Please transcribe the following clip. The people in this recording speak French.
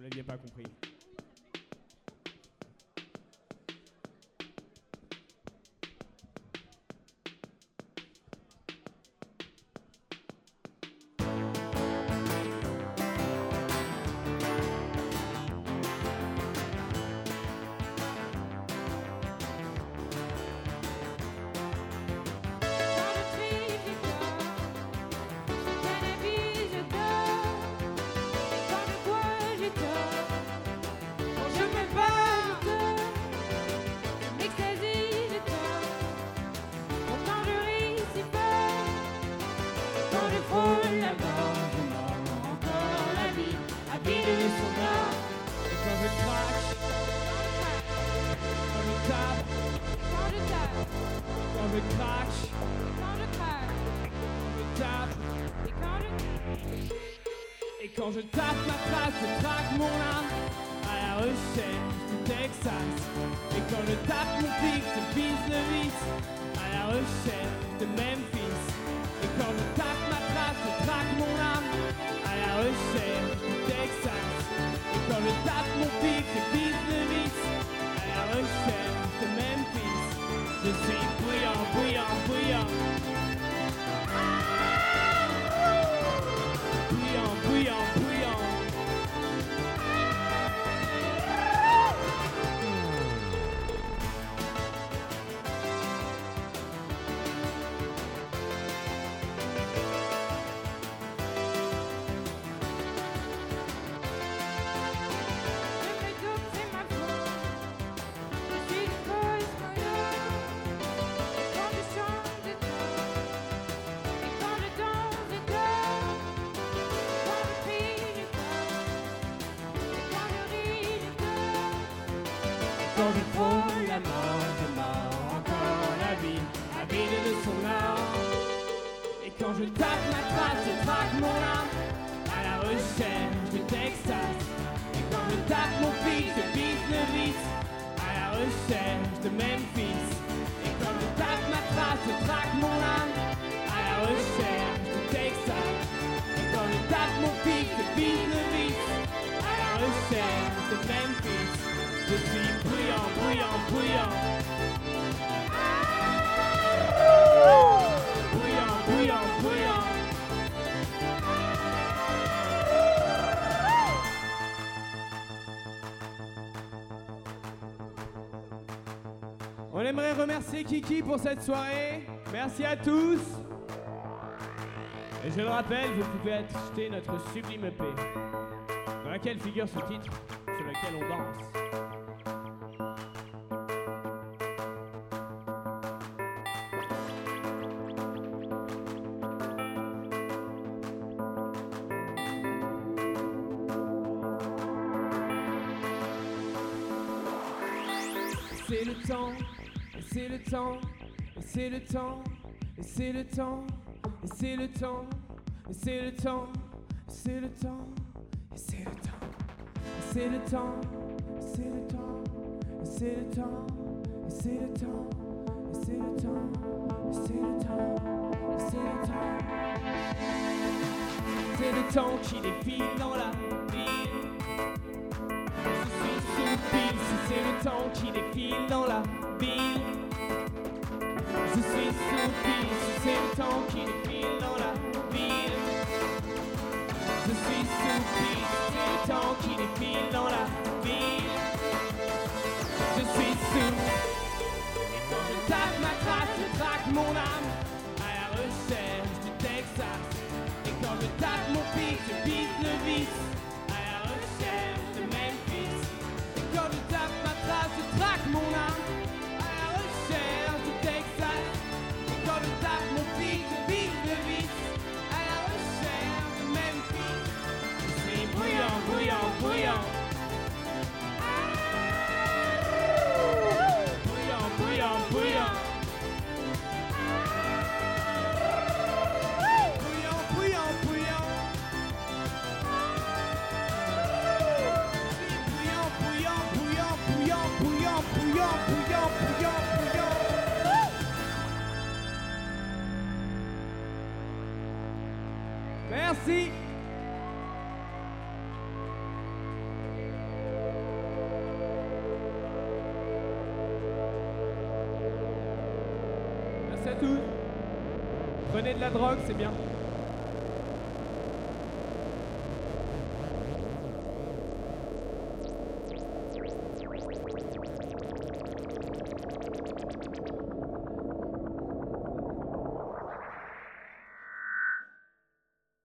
Vous l'aviez pas compris. Quand je tape ma trace, je traque mon âme à la recherche du Texas. Et quand je tape mon pic, je vise le vice à la recherche de Memphis. Et quand je tape ma trace, je traque mon je tape ma trace, je traque mon âme à la recherche du Texas. Et quand je tape mon pic, je vise à la recherche de Memphis. Et quand je tape ma trace, je traque mon âme à la recherche du Texas. Et quand je tape mon pic, je à la recherche de Memphis. Je suis brillant, brillant. On aimerait remercier Kiki pour cette soirée. Merci à tous. Et je le rappelle, vous pouvez acheter notre sublime EP, dans laquelle figure ce titre sur lequel on danse. C'est le temps, c'est le temps, c'est le temps, c'est le temps, c'est le temps, c'est le temps, c'est le temps, c'est le temps, c'est le temps, c'est le temps, c'est le temps, c'est le temps, c'est le temps, c'est le temps, c'est le temps. C'est le temps qui défile dans la ville. Si c'est le temps qui défile dans la ville. Isso, que isso, tão querido Merci. Merci à tous. Prenez de la drogue, c'est bien.